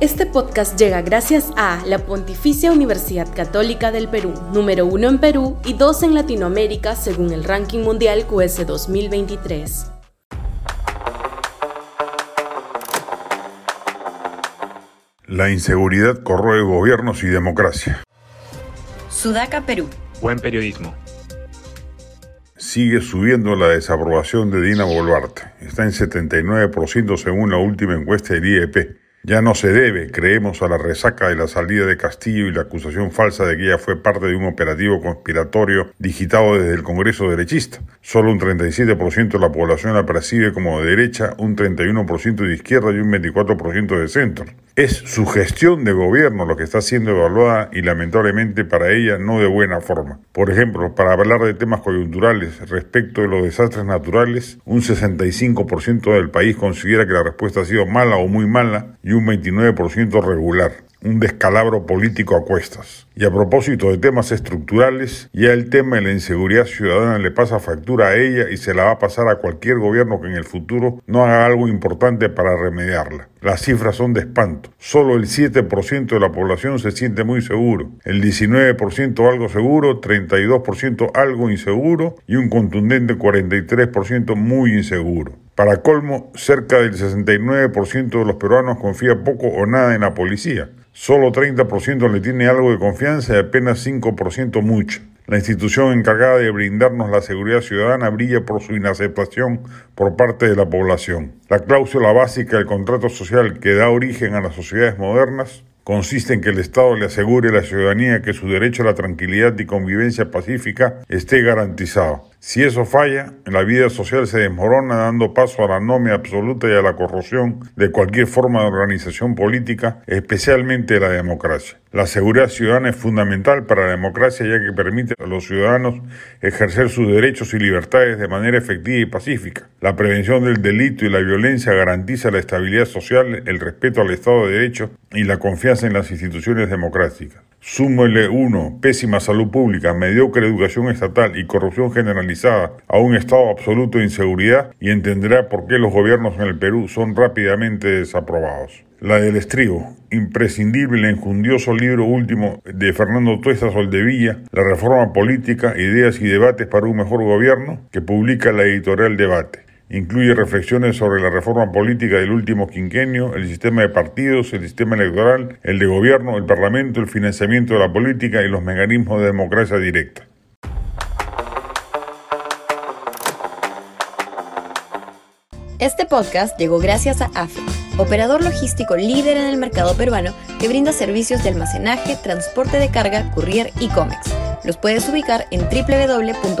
Este podcast llega gracias a la Pontificia Universidad Católica del Perú, número uno en Perú y dos en Latinoamérica según el ranking mundial QS 2023. La inseguridad corroe gobiernos y democracia. Sudaca, Perú. Buen periodismo. Sigue subiendo la desaprobación de Dina Boluarte. Está en 79% según la última encuesta del IEP. Ya no se debe, creemos, a la resaca de la salida de Castillo y la acusación falsa de que ella fue parte de un operativo conspiratorio digitado desde el Congreso derechista. Solo un 37% de la población la percibe como de derecha, un 31% de izquierda y un 24% de centro. Es su gestión de gobierno lo que está siendo evaluada y lamentablemente para ella no de buena forma. Por ejemplo, para hablar de temas coyunturales respecto de los desastres naturales, un 65% del país considera que la respuesta ha sido mala o muy mala y un 29% regular un descalabro político a cuestas. Y a propósito de temas estructurales, ya el tema de la inseguridad ciudadana le pasa factura a ella y se la va a pasar a cualquier gobierno que en el futuro no haga algo importante para remediarla. Las cifras son de espanto. Solo el 7% de la población se siente muy seguro, el 19% algo seguro, 32% algo inseguro y un contundente 43% muy inseguro. Para colmo, cerca del 69% de los peruanos confía poco o nada en la policía. Solo 30% le tiene algo de confianza y apenas 5% mucho. La institución encargada de brindarnos la seguridad ciudadana brilla por su inaceptación por parte de la población. La cláusula básica del contrato social que da origen a las sociedades modernas consiste en que el Estado le asegure a la ciudadanía que su derecho a la tranquilidad y convivencia pacífica esté garantizado. Si eso falla, la vida social se desmorona dando paso a la anomia absoluta y a la corrupción de cualquier forma de organización política, especialmente la democracia. La seguridad ciudadana es fundamental para la democracia ya que permite a los ciudadanos ejercer sus derechos y libertades de manera efectiva y pacífica. La prevención del delito y la violencia garantiza la estabilidad social, el respeto al Estado de Derecho y la confianza en las instituciones democráticas. Súmele uno, pésima salud pública, mediocre educación estatal y corrupción generalizada a un estado absoluto de inseguridad y entenderá por qué los gobiernos en el Perú son rápidamente desaprobados. La del estribo, imprescindible el enjundioso libro último de Fernando Tuesta Soldevilla, La reforma política, ideas y debates para un mejor gobierno, que publica la editorial Debate. Incluye reflexiones sobre la reforma política del último quinquenio, el sistema de partidos, el sistema electoral, el de gobierno, el parlamento, el financiamiento de la política y los mecanismos de democracia directa. Este podcast llegó gracias a AFE, operador logístico líder en el mercado peruano que brinda servicios de almacenaje, transporte de carga, courier y cómics. Los puedes ubicar en www.afe.pe.